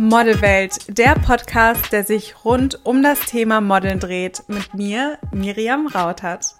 Modelwelt, der Podcast, der sich rund um das Thema Modeln dreht, mit mir, Miriam Rautert.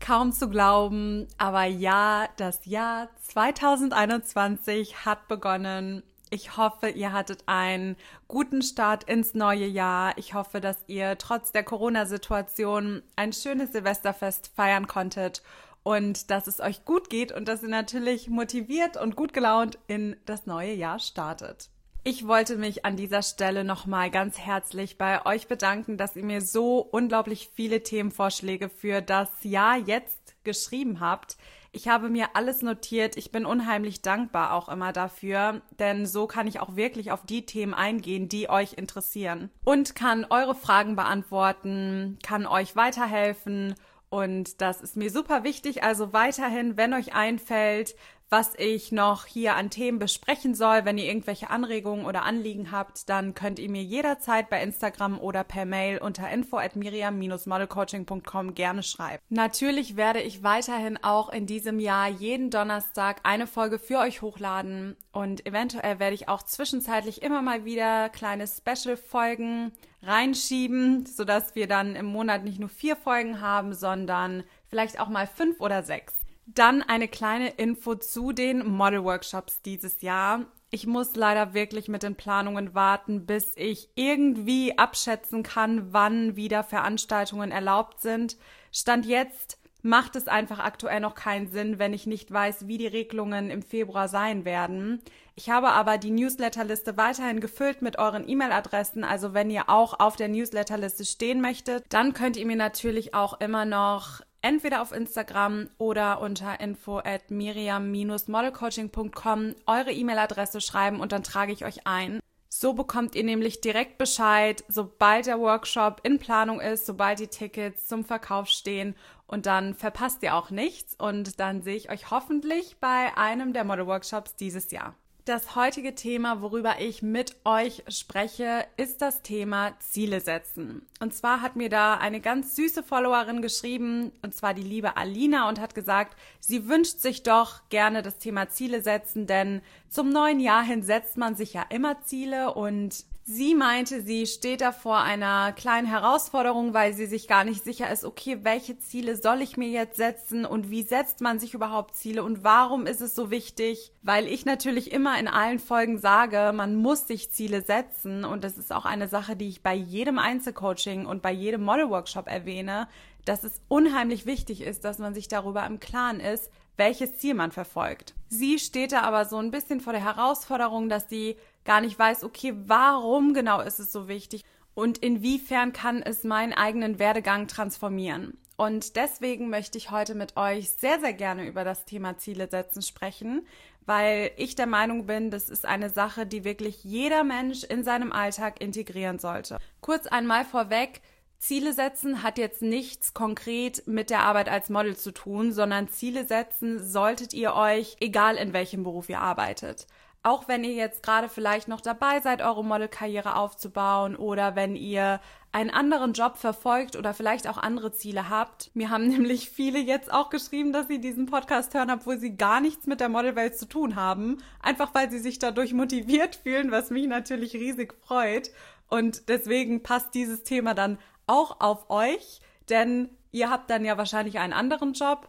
Kaum zu glauben, aber ja, das Jahr 2021 hat begonnen. Ich hoffe, ihr hattet einen guten Start ins neue Jahr. Ich hoffe, dass ihr trotz der Corona-Situation ein schönes Silvesterfest feiern konntet und dass es euch gut geht und dass ihr natürlich motiviert und gut gelaunt in das neue Jahr startet. Ich wollte mich an dieser Stelle nochmal ganz herzlich bei euch bedanken, dass ihr mir so unglaublich viele Themenvorschläge für das Jahr jetzt geschrieben habt. Ich habe mir alles notiert. Ich bin unheimlich dankbar auch immer dafür, denn so kann ich auch wirklich auf die Themen eingehen, die euch interessieren und kann eure Fragen beantworten, kann euch weiterhelfen und das ist mir super wichtig. Also weiterhin, wenn euch einfällt, was ich noch hier an Themen besprechen soll, wenn ihr irgendwelche Anregungen oder Anliegen habt, dann könnt ihr mir jederzeit bei Instagram oder per Mail unter info at miriam-modelcoaching.com gerne schreiben. Natürlich werde ich weiterhin auch in diesem Jahr jeden Donnerstag eine Folge für euch hochladen und eventuell werde ich auch zwischenzeitlich immer mal wieder kleine Special-Folgen reinschieben, sodass wir dann im Monat nicht nur vier Folgen haben, sondern vielleicht auch mal fünf oder sechs. Dann eine kleine Info zu den Model-Workshops dieses Jahr. Ich muss leider wirklich mit den Planungen warten, bis ich irgendwie abschätzen kann, wann wieder Veranstaltungen erlaubt sind. Stand jetzt macht es einfach aktuell noch keinen Sinn, wenn ich nicht weiß, wie die Regelungen im Februar sein werden. Ich habe aber die Newsletterliste weiterhin gefüllt mit euren E-Mail-Adressen. Also wenn ihr auch auf der Newsletterliste stehen möchtet, dann könnt ihr mir natürlich auch immer noch entweder auf Instagram oder unter info at miriam-modelcoaching.com eure E-Mail-Adresse schreiben und dann trage ich euch ein. So bekommt ihr nämlich direkt Bescheid, sobald der Workshop in Planung ist, sobald die Tickets zum Verkauf stehen und dann verpasst ihr auch nichts und dann sehe ich euch hoffentlich bei einem der Model Workshops dieses Jahr. Das heutige Thema, worüber ich mit euch spreche, ist das Thema Ziele setzen. Und zwar hat mir da eine ganz süße Followerin geschrieben, und zwar die liebe Alina, und hat gesagt, sie wünscht sich doch gerne das Thema Ziele setzen, denn zum neuen Jahr hin setzt man sich ja immer Ziele und Sie meinte, sie steht da vor einer kleinen Herausforderung, weil sie sich gar nicht sicher ist, okay, welche Ziele soll ich mir jetzt setzen und wie setzt man sich überhaupt Ziele und warum ist es so wichtig? Weil ich natürlich immer in allen Folgen sage, man muss sich Ziele setzen und das ist auch eine Sache, die ich bei jedem Einzelcoaching und bei jedem Model-Workshop erwähne, dass es unheimlich wichtig ist, dass man sich darüber im Klaren ist, welches Ziel man verfolgt. Sie steht da aber so ein bisschen vor der Herausforderung, dass sie gar nicht weiß, okay, warum genau ist es so wichtig und inwiefern kann es meinen eigenen Werdegang transformieren. Und deswegen möchte ich heute mit euch sehr, sehr gerne über das Thema Ziele setzen sprechen, weil ich der Meinung bin, das ist eine Sache, die wirklich jeder Mensch in seinem Alltag integrieren sollte. Kurz einmal vorweg, Ziele setzen hat jetzt nichts konkret mit der Arbeit als Model zu tun, sondern Ziele setzen solltet ihr euch, egal in welchem Beruf ihr arbeitet auch wenn ihr jetzt gerade vielleicht noch dabei seid, eure Modelkarriere aufzubauen oder wenn ihr einen anderen Job verfolgt oder vielleicht auch andere Ziele habt. Mir haben nämlich viele jetzt auch geschrieben, dass sie diesen Podcast hören, obwohl sie gar nichts mit der Modelwelt zu tun haben. Einfach weil sie sich dadurch motiviert fühlen, was mich natürlich riesig freut. Und deswegen passt dieses Thema dann auch auf euch, denn ihr habt dann ja wahrscheinlich einen anderen Job.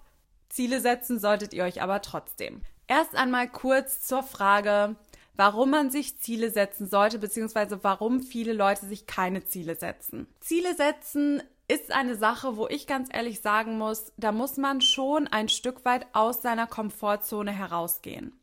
Ziele setzen solltet ihr euch aber trotzdem. Erst einmal kurz zur Frage, warum man sich Ziele setzen sollte, beziehungsweise warum viele Leute sich keine Ziele setzen. Ziele setzen ist eine Sache, wo ich ganz ehrlich sagen muss, da muss man schon ein Stück weit aus seiner Komfortzone herausgehen.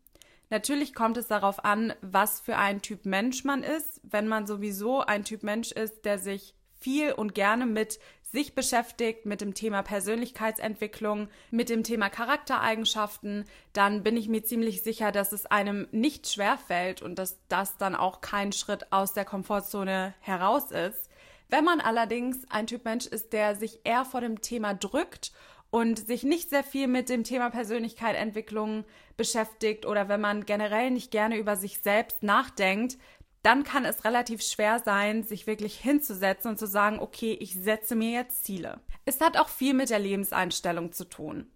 Natürlich kommt es darauf an, was für ein Typ Mensch man ist. Wenn man sowieso ein Typ Mensch ist, der sich viel und gerne mit sich beschäftigt mit dem Thema Persönlichkeitsentwicklung, mit dem Thema Charaktereigenschaften, dann bin ich mir ziemlich sicher, dass es einem nicht schwerfällt und dass das dann auch kein Schritt aus der Komfortzone heraus ist. Wenn man allerdings ein Typ Mensch ist, der sich eher vor dem Thema drückt und sich nicht sehr viel mit dem Thema Persönlichkeitsentwicklung beschäftigt oder wenn man generell nicht gerne über sich selbst nachdenkt, dann kann es relativ schwer sein, sich wirklich hinzusetzen und zu sagen, okay, ich setze mir jetzt Ziele. Es hat auch viel mit der Lebenseinstellung zu tun.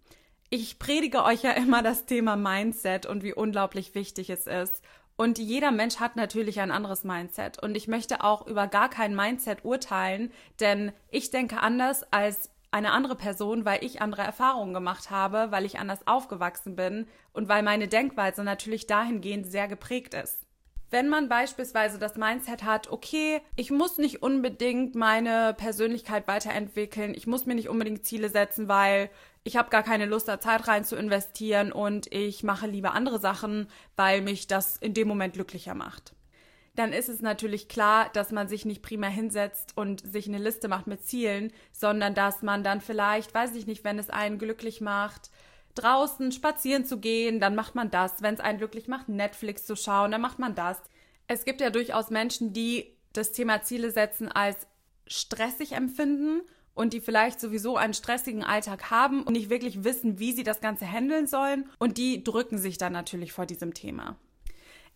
Ich predige euch ja immer das Thema Mindset und wie unglaublich wichtig es ist. Und jeder Mensch hat natürlich ein anderes Mindset. Und ich möchte auch über gar kein Mindset urteilen, denn ich denke anders als eine andere Person, weil ich andere Erfahrungen gemacht habe, weil ich anders aufgewachsen bin und weil meine Denkweise natürlich dahingehend sehr geprägt ist. Wenn man beispielsweise das Mindset hat, okay, ich muss nicht unbedingt meine Persönlichkeit weiterentwickeln, ich muss mir nicht unbedingt Ziele setzen, weil ich habe gar keine Lust, da Zeit rein zu investieren und ich mache lieber andere Sachen, weil mich das in dem Moment glücklicher macht. Dann ist es natürlich klar, dass man sich nicht prima hinsetzt und sich eine Liste macht mit Zielen, sondern dass man dann vielleicht, weiß ich nicht, wenn es einen glücklich macht, draußen spazieren zu gehen, dann macht man das. Wenn es einen glücklich macht, Netflix zu schauen, dann macht man das. Es gibt ja durchaus Menschen, die das Thema Ziele setzen als stressig empfinden und die vielleicht sowieso einen stressigen Alltag haben und nicht wirklich wissen, wie sie das Ganze handeln sollen. Und die drücken sich dann natürlich vor diesem Thema.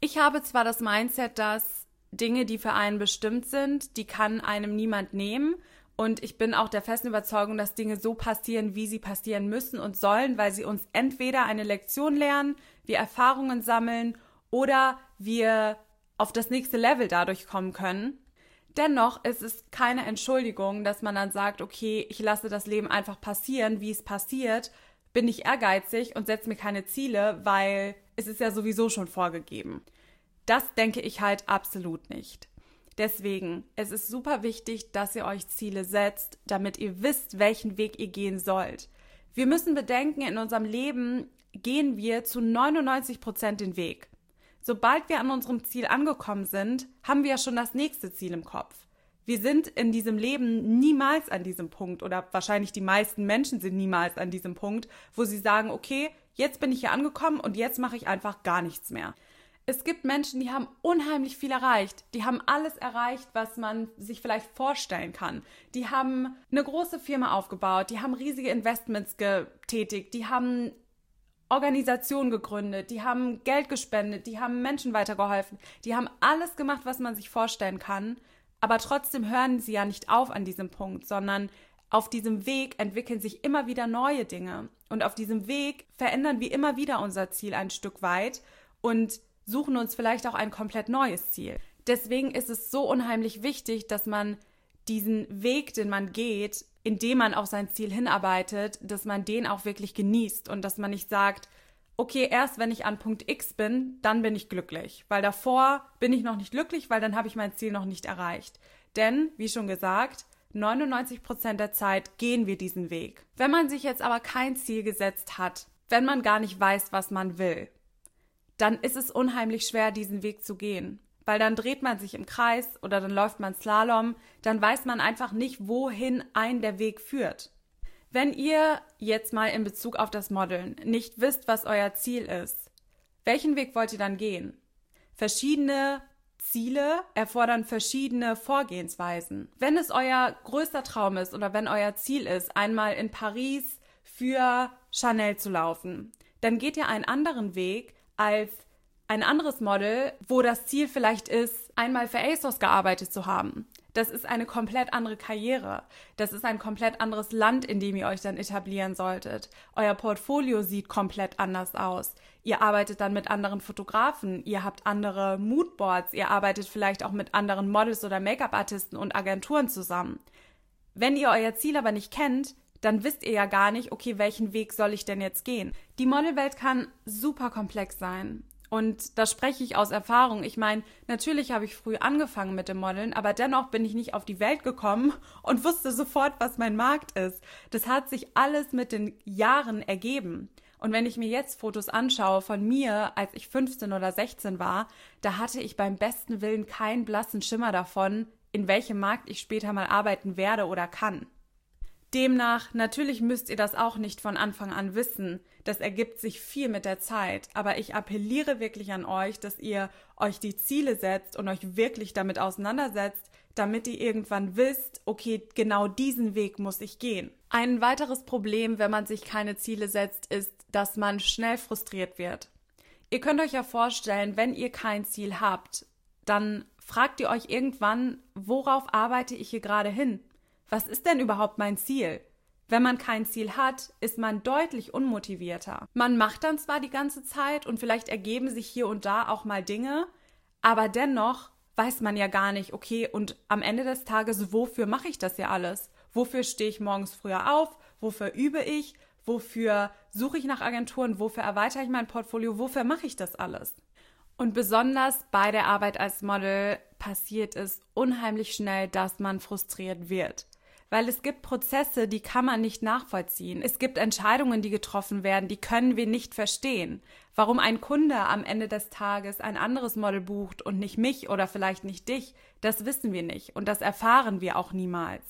Ich habe zwar das Mindset, dass Dinge, die für einen bestimmt sind, die kann einem niemand nehmen. Und ich bin auch der festen Überzeugung, dass Dinge so passieren, wie sie passieren müssen und sollen, weil sie uns entweder eine Lektion lernen, wir Erfahrungen sammeln oder wir auf das nächste Level dadurch kommen können. Dennoch ist es keine Entschuldigung, dass man dann sagt, okay, ich lasse das Leben einfach passieren, wie es passiert, bin ich ehrgeizig und setze mir keine Ziele, weil es ist ja sowieso schon vorgegeben. Das denke ich halt absolut nicht. Deswegen, es ist super wichtig, dass ihr euch Ziele setzt, damit ihr wisst, welchen Weg ihr gehen sollt. Wir müssen bedenken, in unserem Leben gehen wir zu 99 Prozent den Weg. Sobald wir an unserem Ziel angekommen sind, haben wir ja schon das nächste Ziel im Kopf. Wir sind in diesem Leben niemals an diesem Punkt oder wahrscheinlich die meisten Menschen sind niemals an diesem Punkt, wo sie sagen, okay, jetzt bin ich hier angekommen und jetzt mache ich einfach gar nichts mehr. Es gibt Menschen, die haben unheimlich viel erreicht. Die haben alles erreicht, was man sich vielleicht vorstellen kann. Die haben eine große Firma aufgebaut, die haben riesige Investments getätigt, die haben Organisationen gegründet, die haben Geld gespendet, die haben Menschen weitergeholfen, die haben alles gemacht, was man sich vorstellen kann, aber trotzdem hören sie ja nicht auf an diesem Punkt, sondern auf diesem Weg entwickeln sich immer wieder neue Dinge. Und auf diesem Weg verändern wir immer wieder unser Ziel ein Stück weit. Und suchen uns vielleicht auch ein komplett neues Ziel. Deswegen ist es so unheimlich wichtig, dass man diesen Weg, den man geht, indem man auf sein Ziel hinarbeitet, dass man den auch wirklich genießt und dass man nicht sagt, okay, erst wenn ich an Punkt X bin, dann bin ich glücklich, weil davor bin ich noch nicht glücklich, weil dann habe ich mein Ziel noch nicht erreicht. Denn, wie schon gesagt, 99 Prozent der Zeit gehen wir diesen Weg. Wenn man sich jetzt aber kein Ziel gesetzt hat, wenn man gar nicht weiß, was man will, dann ist es unheimlich schwer, diesen Weg zu gehen weil dann dreht man sich im Kreis oder dann läuft man Slalom, dann weiß man einfach nicht, wohin ein der Weg führt. Wenn ihr jetzt mal in Bezug auf das Modeln nicht wisst, was euer Ziel ist, welchen Weg wollt ihr dann gehen? Verschiedene Ziele erfordern verschiedene Vorgehensweisen. Wenn es euer größter Traum ist oder wenn euer Ziel ist, einmal in Paris für Chanel zu laufen, dann geht ihr einen anderen Weg als ein anderes Model, wo das Ziel vielleicht ist, einmal für ASOS gearbeitet zu haben. Das ist eine komplett andere Karriere. Das ist ein komplett anderes Land, in dem ihr euch dann etablieren solltet. Euer Portfolio sieht komplett anders aus. Ihr arbeitet dann mit anderen Fotografen, ihr habt andere Moodboards, ihr arbeitet vielleicht auch mit anderen Models oder Make-up-Artisten und Agenturen zusammen. Wenn ihr euer Ziel aber nicht kennt, dann wisst ihr ja gar nicht, okay, welchen Weg soll ich denn jetzt gehen? Die Modelwelt kann super komplex sein. Und da spreche ich aus Erfahrung. Ich meine, natürlich habe ich früh angefangen mit dem Modeln, aber dennoch bin ich nicht auf die Welt gekommen und wusste sofort, was mein Markt ist. Das hat sich alles mit den Jahren ergeben. Und wenn ich mir jetzt Fotos anschaue von mir, als ich 15 oder 16 war, da hatte ich beim besten Willen keinen blassen Schimmer davon, in welchem Markt ich später mal arbeiten werde oder kann. Demnach, natürlich müsst ihr das auch nicht von Anfang an wissen. Das ergibt sich viel mit der Zeit. Aber ich appelliere wirklich an euch, dass ihr euch die Ziele setzt und euch wirklich damit auseinandersetzt, damit ihr irgendwann wisst, okay, genau diesen Weg muss ich gehen. Ein weiteres Problem, wenn man sich keine Ziele setzt, ist, dass man schnell frustriert wird. Ihr könnt euch ja vorstellen, wenn ihr kein Ziel habt, dann fragt ihr euch irgendwann, worauf arbeite ich hier gerade hin? Was ist denn überhaupt mein Ziel? Wenn man kein Ziel hat, ist man deutlich unmotivierter. Man macht dann zwar die ganze Zeit und vielleicht ergeben sich hier und da auch mal Dinge, aber dennoch weiß man ja gar nicht, okay, und am Ende des Tages, wofür mache ich das ja alles? Wofür stehe ich morgens früher auf? Wofür übe ich? Wofür suche ich nach Agenturen? Wofür erweitere ich mein Portfolio? Wofür mache ich das alles? Und besonders bei der Arbeit als Model passiert es unheimlich schnell, dass man frustriert wird. Weil es gibt Prozesse, die kann man nicht nachvollziehen. Es gibt Entscheidungen, die getroffen werden, die können wir nicht verstehen. Warum ein Kunde am Ende des Tages ein anderes Model bucht und nicht mich oder vielleicht nicht dich, das wissen wir nicht und das erfahren wir auch niemals.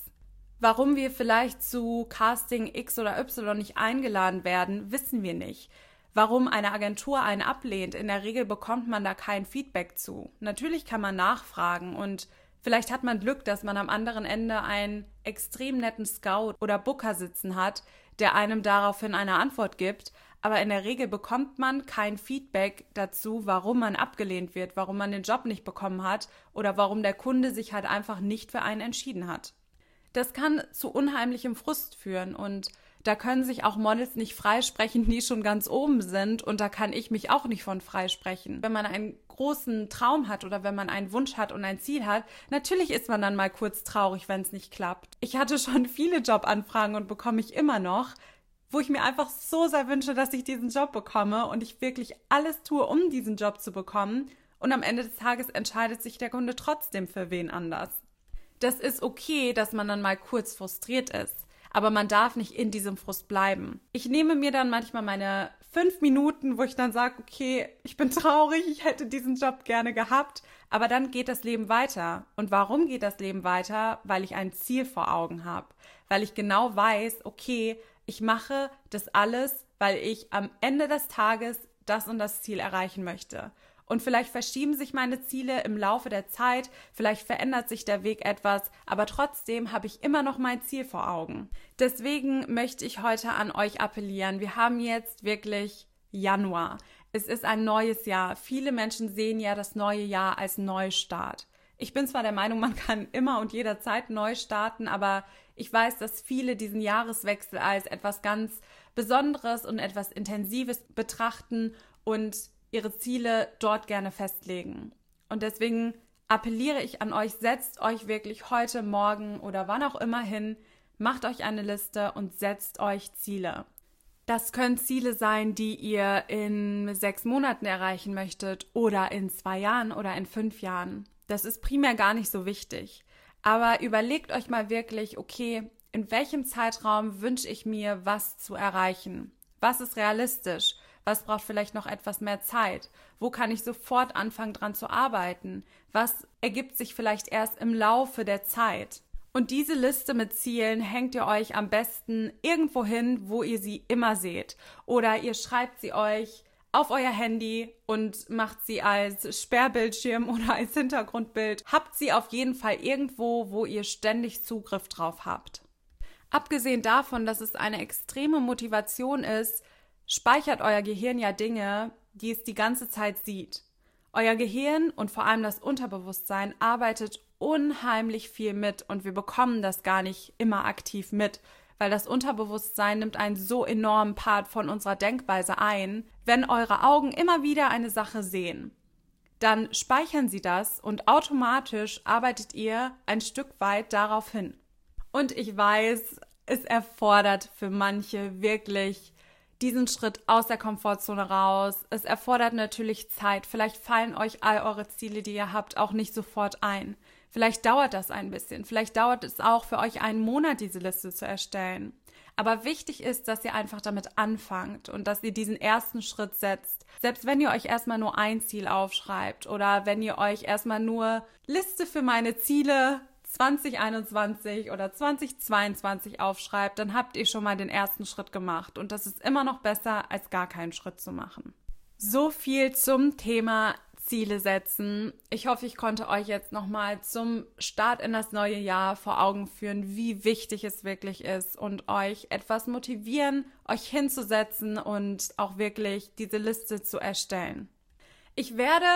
Warum wir vielleicht zu Casting X oder Y nicht eingeladen werden, wissen wir nicht. Warum eine Agentur einen ablehnt, in der Regel bekommt man da kein Feedback zu. Natürlich kann man nachfragen und vielleicht hat man Glück, dass man am anderen Ende einen extrem netten Scout oder Booker sitzen hat, der einem daraufhin eine Antwort gibt, aber in der Regel bekommt man kein Feedback dazu, warum man abgelehnt wird, warum man den Job nicht bekommen hat oder warum der Kunde sich halt einfach nicht für einen entschieden hat. Das kann zu unheimlichem Frust führen und da können sich auch Models nicht freisprechen, die schon ganz oben sind und da kann ich mich auch nicht von freisprechen. Wenn man einen großen Traum hat oder wenn man einen Wunsch hat und ein Ziel hat, natürlich ist man dann mal kurz traurig, wenn es nicht klappt. Ich hatte schon viele Jobanfragen und bekomme ich immer noch, wo ich mir einfach so sehr wünsche, dass ich diesen Job bekomme und ich wirklich alles tue, um diesen Job zu bekommen. Und am Ende des Tages entscheidet sich der Kunde trotzdem für wen anders das ist okay, dass man dann mal kurz frustriert ist. Aber man darf nicht in diesem Frust bleiben. Ich nehme mir dann manchmal meine fünf Minuten, wo ich dann sage, okay, ich bin traurig, ich hätte diesen Job gerne gehabt. Aber dann geht das Leben weiter. Und warum geht das Leben weiter? Weil ich ein Ziel vor Augen habe. Weil ich genau weiß, okay, ich mache das alles, weil ich am Ende des Tages das und das Ziel erreichen möchte. Und vielleicht verschieben sich meine Ziele im Laufe der Zeit, vielleicht verändert sich der Weg etwas, aber trotzdem habe ich immer noch mein Ziel vor Augen. Deswegen möchte ich heute an euch appellieren. Wir haben jetzt wirklich Januar. Es ist ein neues Jahr. Viele Menschen sehen ja das neue Jahr als Neustart. Ich bin zwar der Meinung, man kann immer und jederzeit neu starten, aber ich weiß, dass viele diesen Jahreswechsel als etwas ganz Besonderes und etwas Intensives betrachten und ihre Ziele dort gerne festlegen. Und deswegen appelliere ich an euch, setzt euch wirklich heute, morgen oder wann auch immer hin, macht euch eine Liste und setzt euch Ziele. Das können Ziele sein, die ihr in sechs Monaten erreichen möchtet oder in zwei Jahren oder in fünf Jahren. Das ist primär gar nicht so wichtig. Aber überlegt euch mal wirklich, okay, in welchem Zeitraum wünsche ich mir, was zu erreichen? Was ist realistisch? Was braucht vielleicht noch etwas mehr Zeit? Wo kann ich sofort anfangen dran zu arbeiten? Was ergibt sich vielleicht erst im Laufe der Zeit? Und diese Liste mit Zielen hängt ihr euch am besten irgendwo hin, wo ihr sie immer seht. Oder ihr schreibt sie euch auf euer Handy und macht sie als Sperrbildschirm oder als Hintergrundbild. Habt sie auf jeden Fall irgendwo, wo ihr ständig Zugriff drauf habt. Abgesehen davon, dass es eine extreme Motivation ist, speichert euer Gehirn ja Dinge, die es die ganze Zeit sieht. Euer Gehirn und vor allem das Unterbewusstsein arbeitet unheimlich viel mit und wir bekommen das gar nicht immer aktiv mit, weil das Unterbewusstsein nimmt einen so enormen Part von unserer Denkweise ein. Wenn eure Augen immer wieder eine Sache sehen, dann speichern sie das und automatisch arbeitet ihr ein Stück weit darauf hin. Und ich weiß, es erfordert für manche wirklich diesen Schritt aus der Komfortzone raus. Es erfordert natürlich Zeit. Vielleicht fallen euch all eure Ziele, die ihr habt, auch nicht sofort ein. Vielleicht dauert das ein bisschen. Vielleicht dauert es auch für euch einen Monat, diese Liste zu erstellen. Aber wichtig ist, dass ihr einfach damit anfangt und dass ihr diesen ersten Schritt setzt. Selbst wenn ihr euch erstmal nur ein Ziel aufschreibt oder wenn ihr euch erstmal nur Liste für meine Ziele 2021 oder 2022 aufschreibt, dann habt ihr schon mal den ersten Schritt gemacht. Und das ist immer noch besser, als gar keinen Schritt zu machen. So viel zum Thema Ziele setzen. Ich hoffe, ich konnte euch jetzt nochmal zum Start in das neue Jahr vor Augen führen, wie wichtig es wirklich ist und euch etwas motivieren, euch hinzusetzen und auch wirklich diese Liste zu erstellen. Ich werde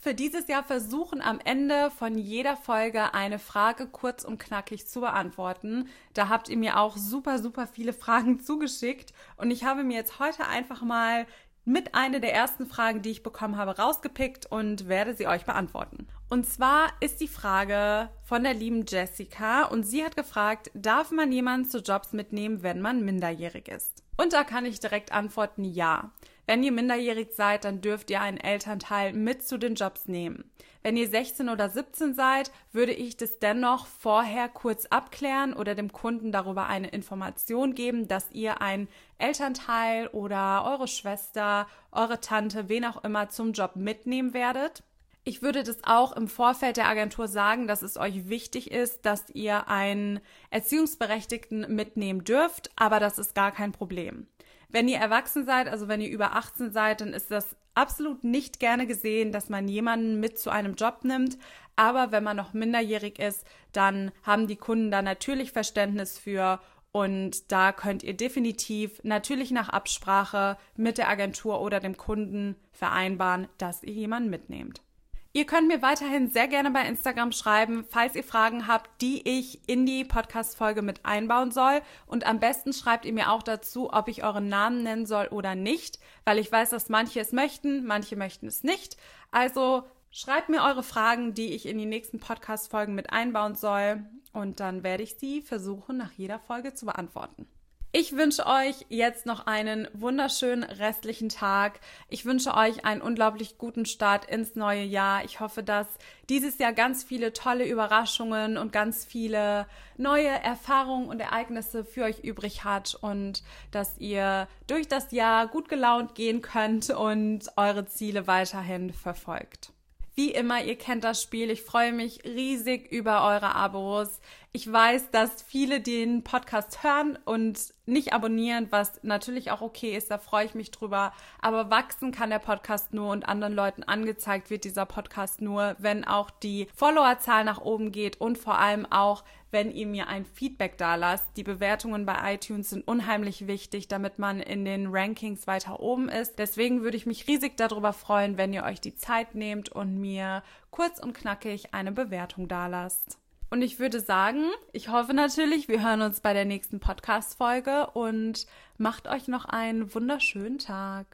für dieses Jahr versuchen, am Ende von jeder Folge eine Frage kurz und knackig zu beantworten. Da habt ihr mir auch super, super viele Fragen zugeschickt und ich habe mir jetzt heute einfach mal mit einer der ersten Fragen, die ich bekommen habe, rausgepickt und werde sie euch beantworten. Und zwar ist die Frage von der lieben Jessica und sie hat gefragt, darf man jemanden zu Jobs mitnehmen, wenn man minderjährig ist? Und da kann ich direkt antworten, ja. Wenn ihr minderjährig seid, dann dürft ihr einen Elternteil mit zu den Jobs nehmen. Wenn ihr 16 oder 17 seid, würde ich das dennoch vorher kurz abklären oder dem Kunden darüber eine Information geben, dass ihr einen Elternteil oder eure Schwester, eure Tante, wen auch immer zum Job mitnehmen werdet. Ich würde das auch im Vorfeld der Agentur sagen, dass es euch wichtig ist, dass ihr einen Erziehungsberechtigten mitnehmen dürft, aber das ist gar kein Problem. Wenn ihr erwachsen seid, also wenn ihr über 18 seid, dann ist das absolut nicht gerne gesehen, dass man jemanden mit zu einem Job nimmt. Aber wenn man noch minderjährig ist, dann haben die Kunden da natürlich Verständnis für und da könnt ihr definitiv natürlich nach Absprache mit der Agentur oder dem Kunden vereinbaren, dass ihr jemanden mitnehmt. Ihr könnt mir weiterhin sehr gerne bei Instagram schreiben, falls ihr Fragen habt, die ich in die Podcast-Folge mit einbauen soll. Und am besten schreibt ihr mir auch dazu, ob ich euren Namen nennen soll oder nicht, weil ich weiß, dass manche es möchten, manche möchten es nicht. Also schreibt mir eure Fragen, die ich in die nächsten Podcast-Folgen mit einbauen soll. Und dann werde ich sie versuchen, nach jeder Folge zu beantworten. Ich wünsche euch jetzt noch einen wunderschönen restlichen Tag. Ich wünsche euch einen unglaublich guten Start ins neue Jahr. Ich hoffe, dass dieses Jahr ganz viele tolle Überraschungen und ganz viele neue Erfahrungen und Ereignisse für euch übrig hat und dass ihr durch das Jahr gut gelaunt gehen könnt und eure Ziele weiterhin verfolgt. Wie immer, ihr kennt das Spiel. Ich freue mich riesig über eure Abos. Ich weiß, dass viele den Podcast hören und nicht abonnieren, was natürlich auch okay ist. Da freue ich mich drüber. Aber wachsen kann der Podcast nur und anderen Leuten angezeigt wird dieser Podcast nur, wenn auch die Followerzahl nach oben geht und vor allem auch, wenn ihr mir ein Feedback da lasst. Die Bewertungen bei iTunes sind unheimlich wichtig, damit man in den Rankings weiter oben ist. Deswegen würde ich mich riesig darüber freuen, wenn ihr euch die Zeit nehmt und mir kurz und knackig eine Bewertung da lasst. Und ich würde sagen, ich hoffe natürlich, wir hören uns bei der nächsten Podcast-Folge und macht euch noch einen wunderschönen Tag.